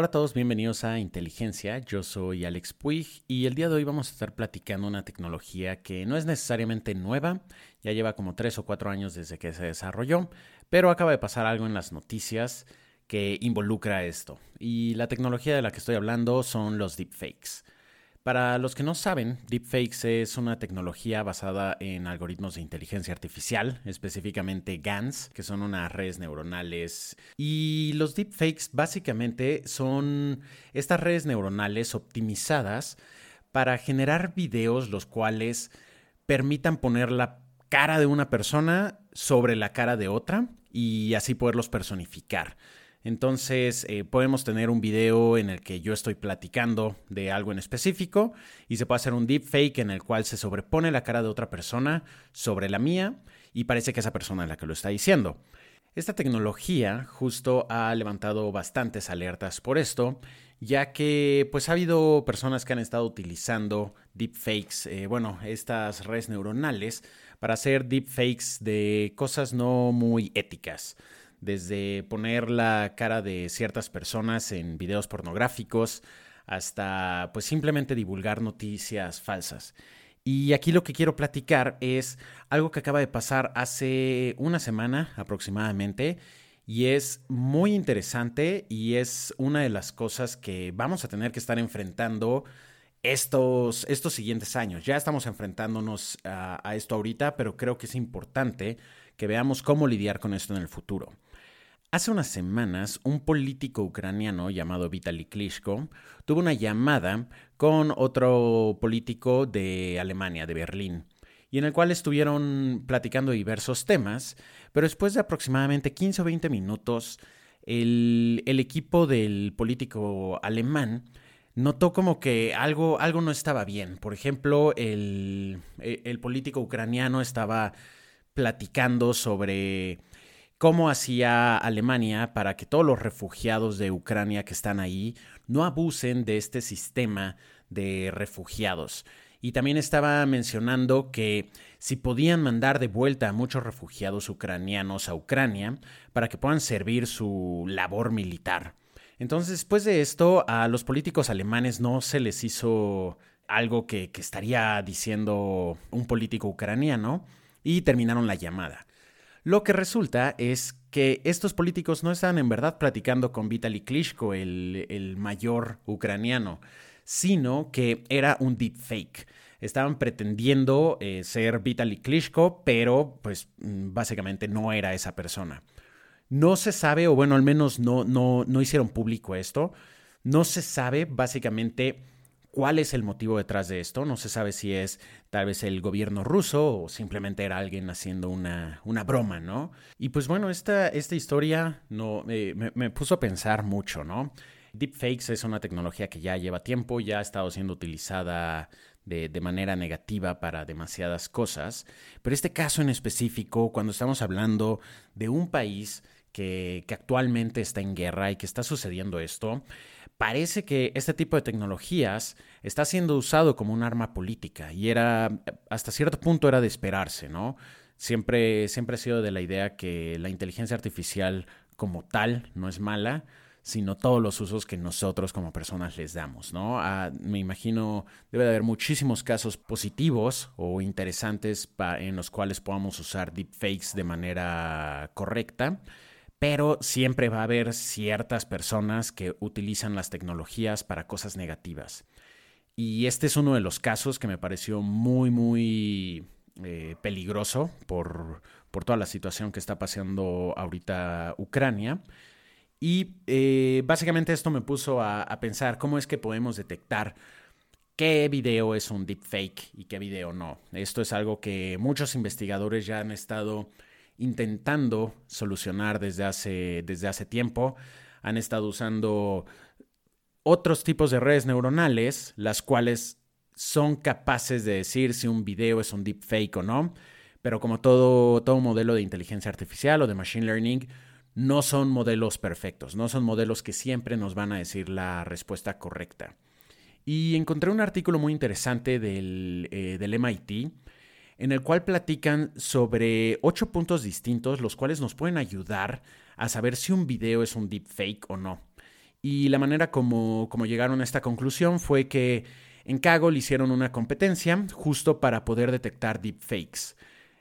Hola a todos, bienvenidos a Inteligencia. Yo soy Alex Puig y el día de hoy vamos a estar platicando una tecnología que no es necesariamente nueva, ya lleva como tres o cuatro años desde que se desarrolló, pero acaba de pasar algo en las noticias que involucra esto. Y la tecnología de la que estoy hablando son los deepfakes. Para los que no saben, deepfakes es una tecnología basada en algoritmos de inteligencia artificial, específicamente GANs, que son unas redes neuronales. Y los deepfakes básicamente son estas redes neuronales optimizadas para generar videos los cuales permitan poner la cara de una persona sobre la cara de otra y así poderlos personificar. Entonces eh, podemos tener un video en el que yo estoy platicando de algo en específico y se puede hacer un deepfake en el cual se sobrepone la cara de otra persona sobre la mía y parece que esa persona es la que lo está diciendo. Esta tecnología justo ha levantado bastantes alertas por esto, ya que pues ha habido personas que han estado utilizando deepfakes, eh, bueno, estas redes neuronales para hacer deepfakes de cosas no muy éticas desde poner la cara de ciertas personas en videos pornográficos hasta pues simplemente divulgar noticias falsas. Y aquí lo que quiero platicar es algo que acaba de pasar hace una semana aproximadamente y es muy interesante y es una de las cosas que vamos a tener que estar enfrentando estos, estos siguientes años. Ya estamos enfrentándonos a, a esto ahorita, pero creo que es importante que veamos cómo lidiar con esto en el futuro. Hace unas semanas, un político ucraniano llamado Vitaly Klitschko tuvo una llamada con otro político de Alemania, de Berlín, y en el cual estuvieron platicando diversos temas, pero después de aproximadamente 15 o 20 minutos, el, equipo del político alemán notó como que algo, algo no estaba bien. Por ejemplo, el, el político ucraniano estaba platicando sobre cómo hacía Alemania para que todos los refugiados de Ucrania que están ahí no abusen de este sistema de refugiados. Y también estaba mencionando que si podían mandar de vuelta a muchos refugiados ucranianos a Ucrania para que puedan servir su labor militar. Entonces, después de esto, a los políticos alemanes no se les hizo algo que, que estaría diciendo un político ucraniano y terminaron la llamada. Lo que resulta es que estos políticos no estaban en verdad platicando con Vitaly Klitschko, el, mayor ucraniano, sino que era un deepfake. Estaban pretendiendo eh, ser Vitaly Klitschko, pero pues mm, básicamente no era esa persona. No se sabe, o bueno, al menos no, no, no hicieron público esto, no se sabe básicamente cuál es el motivo detrás de esto. No se sabe si es tal vez el gobierno ruso o simplemente era alguien haciendo una, una broma, ¿no? Y pues bueno, esta, esta historia no, me, me, puso a pensar mucho, ¿no? Deepfakes es una tecnología que ya lleva tiempo, ya ha estado siendo utilizada de, de, manera negativa para demasiadas cosas, pero este caso en específico, cuando estamos hablando de un país que, que actualmente está en guerra y que está sucediendo esto, parece que este tipo de tecnologías está siendo usado como un arma política y era, hasta cierto punto era de esperarse, ¿no? Siempre, siempre he sido de la idea que la inteligencia artificial como tal no es mala, sino todos los usos que nosotros como personas les damos, ¿no? Ah, me imagino debe de haber muchísimos casos positivos o interesantes en los cuales podamos usar deepfakes de manera correcta pero siempre va a haber ciertas personas que utilizan las tecnologías para cosas negativas. Y este es uno de los casos que me pareció muy, muy eh, peligroso por, toda la situación que está pasando ahorita Ucrania. Y eh, básicamente esto me puso a, a, pensar cómo es que podemos detectar qué video es un deepfake y qué video no. Esto es algo que muchos investigadores ya han estado intentando solucionar desde hace, desde hace tiempo. Han estado usando otros tipos de redes neuronales, las cuales son capaces de decir si un video es un deepfake o no, pero como todo, todo modelo de inteligencia artificial o de machine learning, no son modelos perfectos, no son modelos que siempre nos van a decir la respuesta correcta. Y encontré un artículo muy interesante del, eh, del MIT en el cual platican sobre ocho puntos distintos, los cuales nos pueden ayudar a saber si un video es un deepfake o no. Y la manera como, como llegaron a esta conclusión fue que en Kaggle hicieron una competencia justo para poder detectar deepfakes.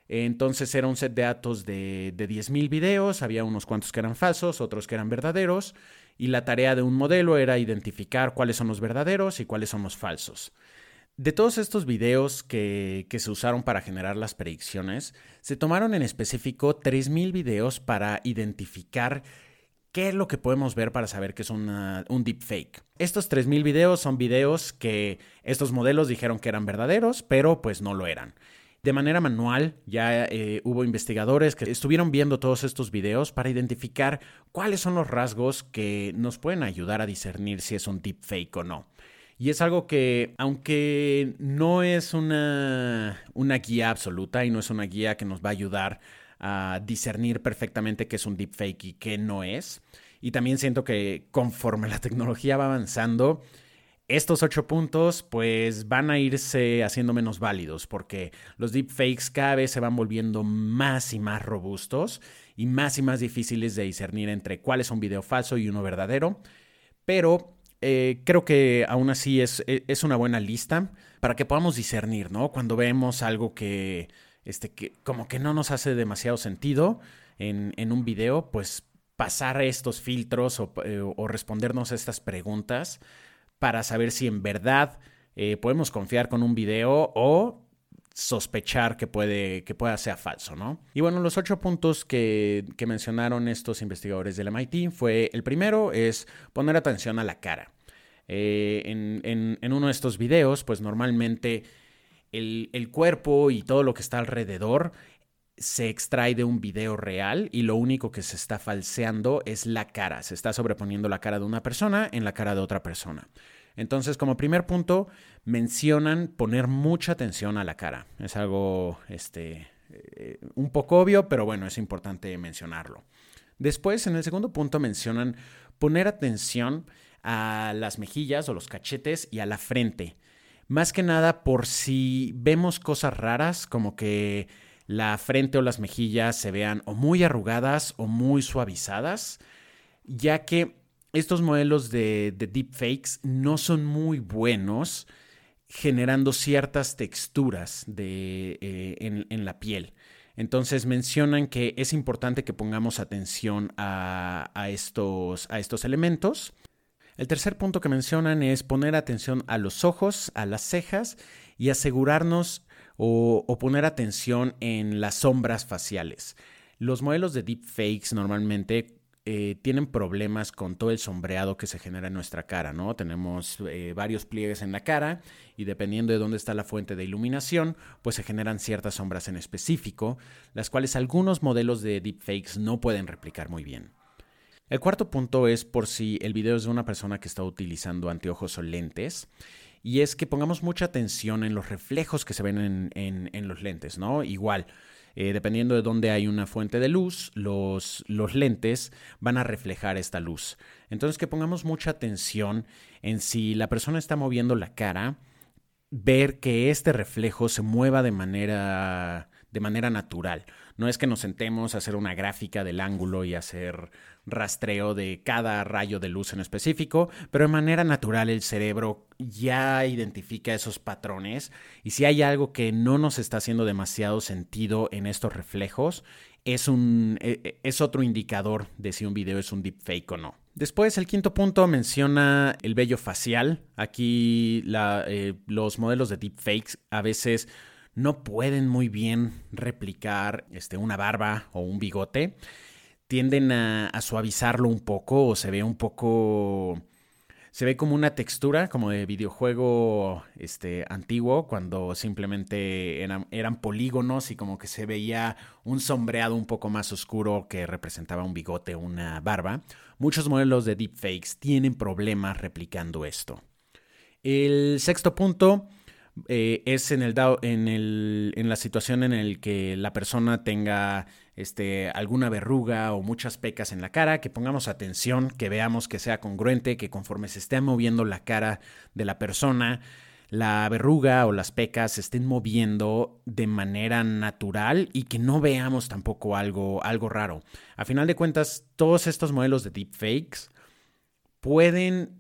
Entonces era un set de datos de, de 10.000 videos, había unos cuantos que eran falsos, otros que eran verdaderos, y la tarea de un modelo era identificar cuáles son los verdaderos y cuáles son los falsos. De todos estos videos que, se usaron para generar las predicciones, se tomaron en específico 3.000 videos para identificar qué es lo que podemos ver para saber que es un deepfake. Estos 3.000 videos son videos que estos modelos dijeron que eran verdaderos, pero pues no lo eran. De manera manual, ya eh, hubo investigadores que estuvieron viendo todos estos videos para identificar cuáles son los rasgos que nos pueden ayudar a discernir si es un deepfake o no. Y es algo que, aunque no es una, una guía absoluta y no es una guía que nos va a ayudar a discernir perfectamente qué es un deepfake y qué no es, y también siento que conforme la tecnología va avanzando, estos ocho puntos pues van a irse haciendo menos válidos porque los deepfakes cada vez se van volviendo más y más robustos y más y más difíciles de discernir entre cuál es un video falso y uno verdadero. Pero eh, creo que aún así es, e, es, una buena lista para que podamos discernir, ¿no? Cuando vemos algo que, este, que como que no nos hace demasiado sentido en, en un video, pues pasar estos filtros o, eh, o respondernos estas preguntas para saber si en verdad eh, podemos confiar con un video o sospechar que puede que pueda ser falso, ¿no? Y bueno, los ocho puntos que, mencionaron estos investigadores del MIT fue, el primero es poner atención a la cara. Eh, en, uno de estos videos, pues normalmente el, el, cuerpo y todo lo que está alrededor se extrae de un video real y lo único que se está falseando es la cara. Se está sobreponiendo la cara de una persona en la cara de otra persona. Entonces, como primer punto, mencionan poner mucha atención a la cara. Es algo este, eh, un poco obvio, pero bueno, es importante mencionarlo. Después, en el segundo punto, mencionan poner atención a las mejillas o los cachetes y a la frente. Más que nada por si vemos cosas raras, como que la frente o las mejillas se vean o muy arrugadas o muy suavizadas, ya que estos modelos de, deepfakes no son muy buenos generando ciertas texturas eh, en, la piel. Entonces mencionan que es importante que pongamos atención a, estos, a estos elementos. El tercer punto que mencionan es poner atención a los ojos, a las cejas y asegurarnos o, poner atención en las sombras faciales. Los modelos de deepfakes normalmente eh, tienen problemas con todo el sombreado que se genera en nuestra cara, ¿no? Tenemos eh, varios pliegues en la cara y dependiendo de dónde está la fuente de iluminación, pues se generan ciertas sombras en específico, las cuales algunos modelos de deepfakes no pueden replicar muy bien. El cuarto punto es por si el video es de una persona que está utilizando anteojos o lentes y es que pongamos mucha atención en los reflejos que se ven en, los lentes, ¿no? Igual, eh, dependiendo de dónde hay una fuente de luz, los, los lentes van a reflejar esta luz. Entonces, que pongamos mucha atención en si la persona está moviendo la cara, ver que este reflejo se mueva de manera, de manera natural. No es que nos sentemos a hacer una gráfica del ángulo y hacer rastreo de cada rayo de luz en específico, pero de manera natural el cerebro ya identifica esos patrones y si hay algo que no nos está haciendo demasiado sentido en estos reflejos, es, un, e, e, es otro indicador de si un video es un deepfake o no. Después, el quinto punto menciona el vello facial. Aquí eh, los modelos de deepfakes a veces no pueden muy bien replicar este, una barba o un bigote. Tienden a, suavizarlo un poco o se ve un poco... Se ve como una textura como de videojuego este, antiguo, cuando simplemente eran, eran polígonos y como que se veía un sombreado un poco más oscuro que representaba un bigote o una barba. Muchos modelos de deepfakes tienen problemas replicando esto. El sexto punto eh, es en, el, en, el, en la situación en el que la persona tenga este, alguna verruga o muchas pecas en la cara, que pongamos atención, que veamos que sea congruente, que conforme se esté moviendo la cara de la persona, la verruga o las pecas se estén moviendo de manera natural y que no veamos tampoco algo, algo raro. A final de cuentas, todos estos modelos de deepfakes pueden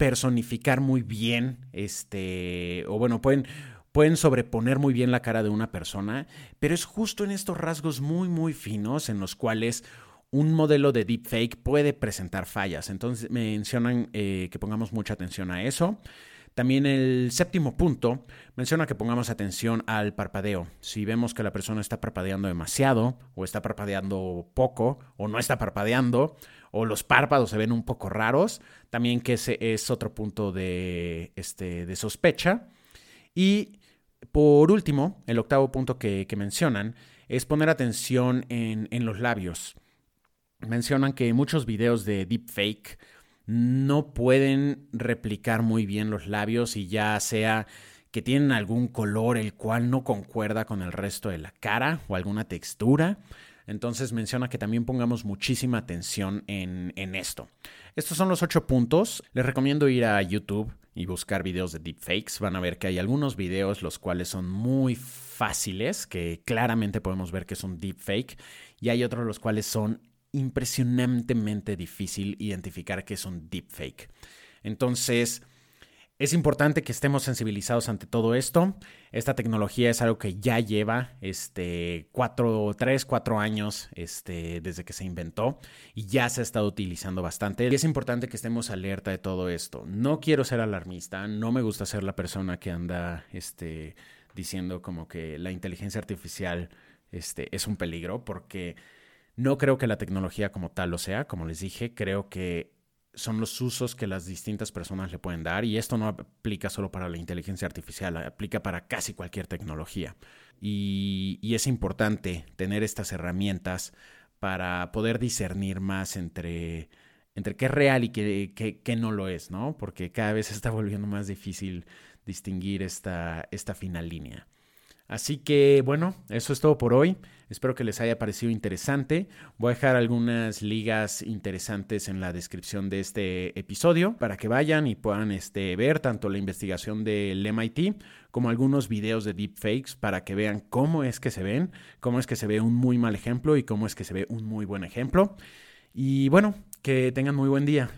personificar muy bien, este, o bueno, pueden, pueden sobreponer muy bien la cara de una persona, pero es justo en estos rasgos muy, muy finos en los cuales un modelo de deepfake puede presentar fallas. Entonces mencionan eh, que pongamos mucha atención a eso. También el séptimo punto menciona que pongamos atención al parpadeo. Si vemos que la persona está parpadeando demasiado, o está parpadeando poco, o no está parpadeando, o los párpados se ven un poco raros, también que ese es otro punto de, este, de sospecha. Y por último, el octavo punto que, mencionan es poner atención en, en los labios. Mencionan que muchos videos de deepfake no pueden replicar muy bien los labios y ya sea que tienen algún color el cual no concuerda con el resto de la cara o alguna textura. Entonces menciona que también pongamos muchísima atención en, en, esto. Estos son los ocho puntos. Les recomiendo ir a YouTube y buscar videos de deepfakes. Van a ver que hay algunos videos los cuales son muy fáciles, que claramente podemos ver que es un deepfake, y hay otros los cuales son impresionantemente difícil identificar que es un deepfake. Entonces, es importante que estemos sensibilizados ante todo esto. Esta tecnología es algo que ya lleva este, cuatro, tres, cuatro años este, desde que se inventó y ya se ha estado utilizando bastante. Y es importante que estemos alerta de todo esto. No quiero ser alarmista, no me gusta ser la persona que anda este, diciendo como que la inteligencia artificial este, es un peligro, porque no creo que la tecnología como tal lo sea, como les dije, creo que son los usos que las distintas personas le pueden dar y esto no aplica solo para la inteligencia artificial, aplica para casi cualquier tecnología. Y, es importante tener estas herramientas para poder discernir más entre, entre qué es real y qué, qué, no lo es, ¿no? Porque cada vez está volviendo más difícil distinguir esta, esta fina línea. Así que bueno, eso es todo por hoy. Espero que les haya parecido interesante. Voy a dejar algunas ligas interesantes en la descripción de este episodio para que vayan y puedan este, ver tanto la investigación del MIT como algunos videos de deepfakes para que vean cómo es que se ven, cómo es que se ve un muy mal ejemplo y cómo es que se ve un muy buen ejemplo. Y bueno, que tengan muy buen día.